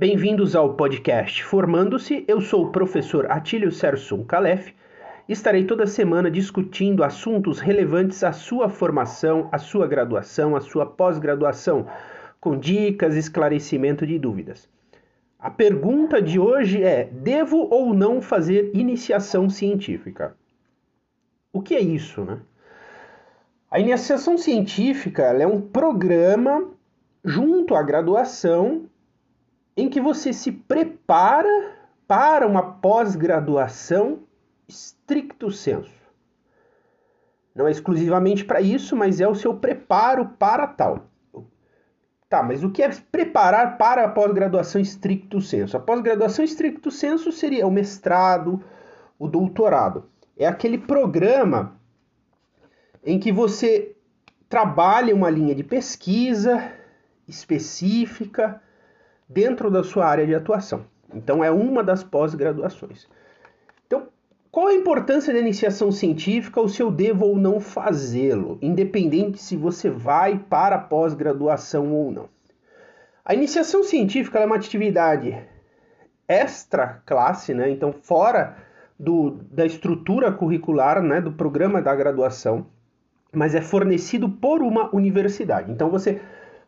Bem-vindos ao podcast Formando-se. Eu sou o professor Atílio Sersum Calef estarei toda semana discutindo assuntos relevantes à sua formação, à sua graduação, à sua pós-graduação, com dicas, esclarecimento de dúvidas. A pergunta de hoje é: devo ou não fazer iniciação científica? O que é isso, né? A iniciação científica é um programa junto à graduação em que você se prepara para uma pós-graduação stricto sensu. Não é exclusivamente para isso, mas é o seu preparo para tal. Tá, mas o que é preparar para a pós-graduação stricto sensu? A pós-graduação stricto sensu seria o mestrado, o doutorado. É aquele programa em que você trabalha uma linha de pesquisa específica dentro da sua área de atuação. Então, é uma das pós-graduações. Então, qual a importância da iniciação científica ou se eu devo ou não fazê-lo, independente se você vai para a pós-graduação ou não? A iniciação científica é uma atividade extra classe, né? então fora do, da estrutura curricular né? do programa da graduação, mas é fornecido por uma universidade. Então você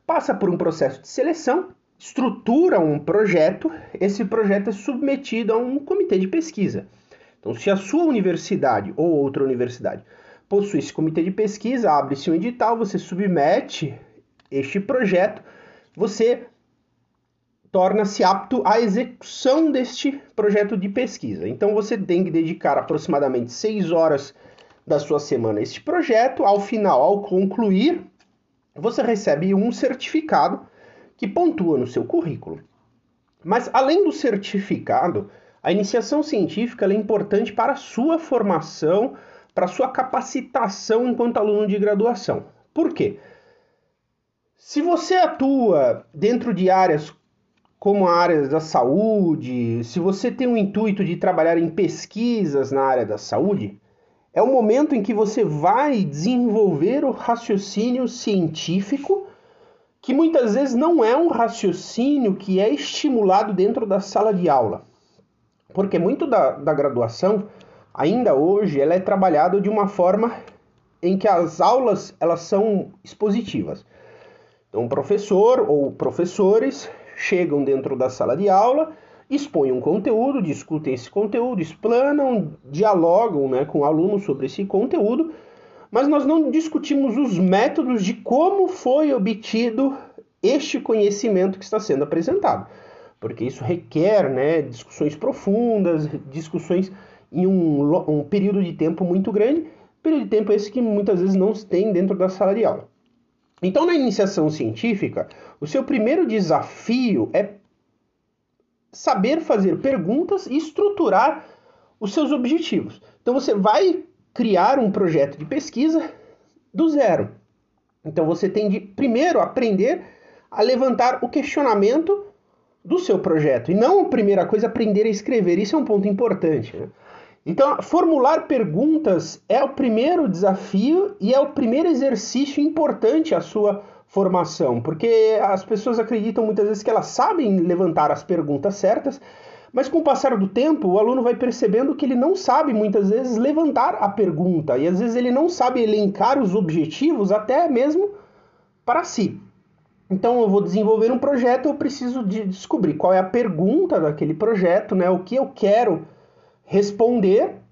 passa por um processo de seleção, estrutura um projeto, esse projeto é submetido a um comitê de pesquisa. Então, se a sua universidade ou outra universidade possui esse comitê de pesquisa, abre-se um edital, você submete este projeto, você torna-se apto à execução deste projeto de pesquisa. Então, você tem que dedicar aproximadamente seis horas da sua semana a este projeto. Ao final, ao concluir, você recebe um certificado que pontua no seu currículo. Mas além do certificado, a iniciação científica é importante para a sua formação, para a sua capacitação enquanto aluno de graduação. Por quê? Se você atua dentro de áreas como a área da saúde, se você tem o intuito de trabalhar em pesquisas na área da saúde, é o momento em que você vai desenvolver o raciocínio científico, que muitas vezes não é um raciocínio que é estimulado dentro da sala de aula. Porque muito da, da graduação, ainda hoje, ela é trabalhada de uma forma em que as aulas elas são expositivas. Então, o professor ou professores chegam dentro da sala de aula expõem um conteúdo, discutem esse conteúdo, explanam, dialogam né, com o aluno sobre esse conteúdo, mas nós não discutimos os métodos de como foi obtido este conhecimento que está sendo apresentado, porque isso requer né, discussões profundas, discussões em um, um período de tempo muito grande, período de tempo esse que muitas vezes não se tem dentro da sala de aula. Então, na iniciação científica, o seu primeiro desafio é saber fazer perguntas e estruturar os seus objetivos. Então você vai criar um projeto de pesquisa do zero. Então você tem de primeiro aprender a levantar o questionamento do seu projeto e não a primeira coisa aprender a escrever. Isso é um ponto importante. Né? Então formular perguntas é o primeiro desafio e é o primeiro exercício importante à sua formação, porque as pessoas acreditam muitas vezes que elas sabem levantar as perguntas certas, mas com o passar do tempo, o aluno vai percebendo que ele não sabe muitas vezes levantar a pergunta e às vezes ele não sabe elencar os objetivos até mesmo para si. Então eu vou desenvolver um projeto, eu preciso de descobrir qual é a pergunta daquele projeto, né? O que eu quero responder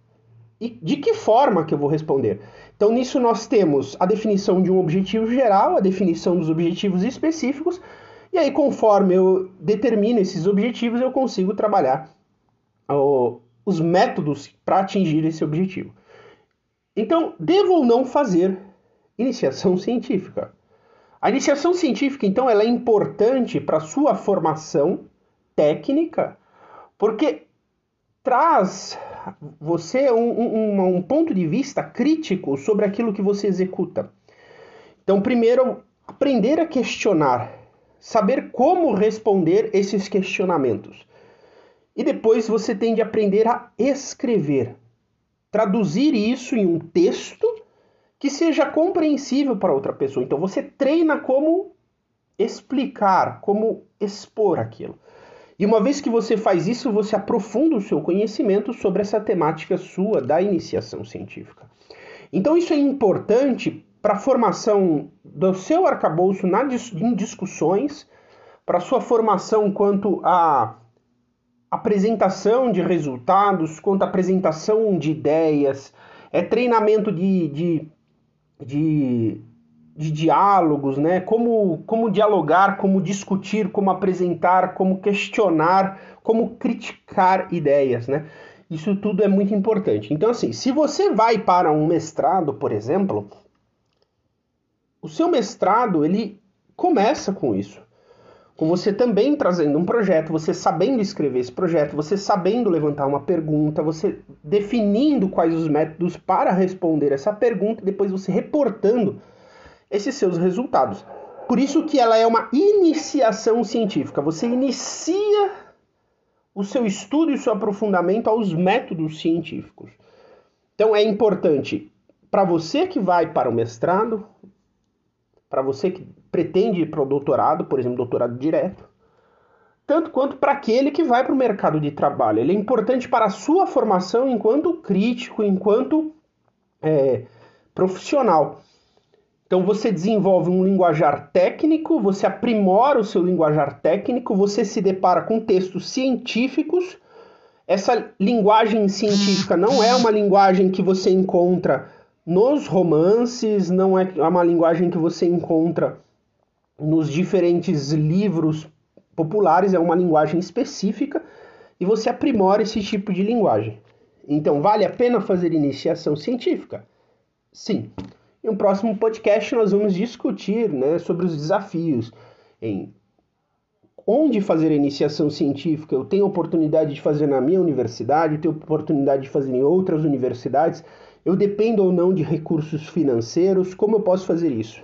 e de que forma que eu vou responder. Então, nisso nós temos a definição de um objetivo geral, a definição dos objetivos específicos, e aí, conforme eu determino esses objetivos, eu consigo trabalhar os métodos para atingir esse objetivo. Então, devo ou não fazer iniciação científica? A iniciação científica, então, ela é importante para a sua formação técnica, porque traz você um, um, um ponto de vista crítico sobre aquilo que você executa. Então, primeiro, aprender a questionar, saber como responder esses questionamentos. E depois você tem de aprender a escrever, traduzir isso em um texto que seja compreensível para outra pessoa. Então você treina como explicar, como expor aquilo. E uma vez que você faz isso, você aprofunda o seu conhecimento sobre essa temática sua da iniciação científica. Então isso é importante para a formação do seu arcabouço na, em discussões, para sua formação quanto à apresentação de resultados, quanto à apresentação de ideias, é treinamento de, de, de, de diálogos, né? Como, como dialogar, como discutir, como apresentar, como questionar, como criticar ideias, né? Isso tudo é muito importante. Então, assim, se você vai para um mestrado, por exemplo, o seu mestrado ele começa com isso. Com você também trazendo um projeto, você sabendo escrever esse projeto, você sabendo levantar uma pergunta, você definindo quais os métodos para responder essa pergunta, depois você reportando esses seus resultados. Por isso que ela é uma iniciação científica. Você inicia o seu estudo e o seu aprofundamento aos métodos científicos. Então é importante para você que vai para o mestrado, para você que pretende ir para o doutorado, por exemplo, doutorado direto, tanto quanto para aquele que vai para o mercado de trabalho. Ele é importante para a sua formação enquanto crítico, enquanto é, profissional. Então você desenvolve um linguajar técnico, você aprimora o seu linguajar técnico, você se depara com textos científicos. Essa linguagem científica não é uma linguagem que você encontra nos romances, não é uma linguagem que você encontra nos diferentes livros populares, é uma linguagem específica e você aprimora esse tipo de linguagem. Então, vale a pena fazer iniciação científica? Sim. Em um próximo podcast nós vamos discutir né, sobre os desafios em onde fazer a iniciação científica. Eu tenho oportunidade de fazer na minha universidade, eu tenho oportunidade de fazer em outras universidades. Eu dependo ou não de recursos financeiros, como eu posso fazer isso?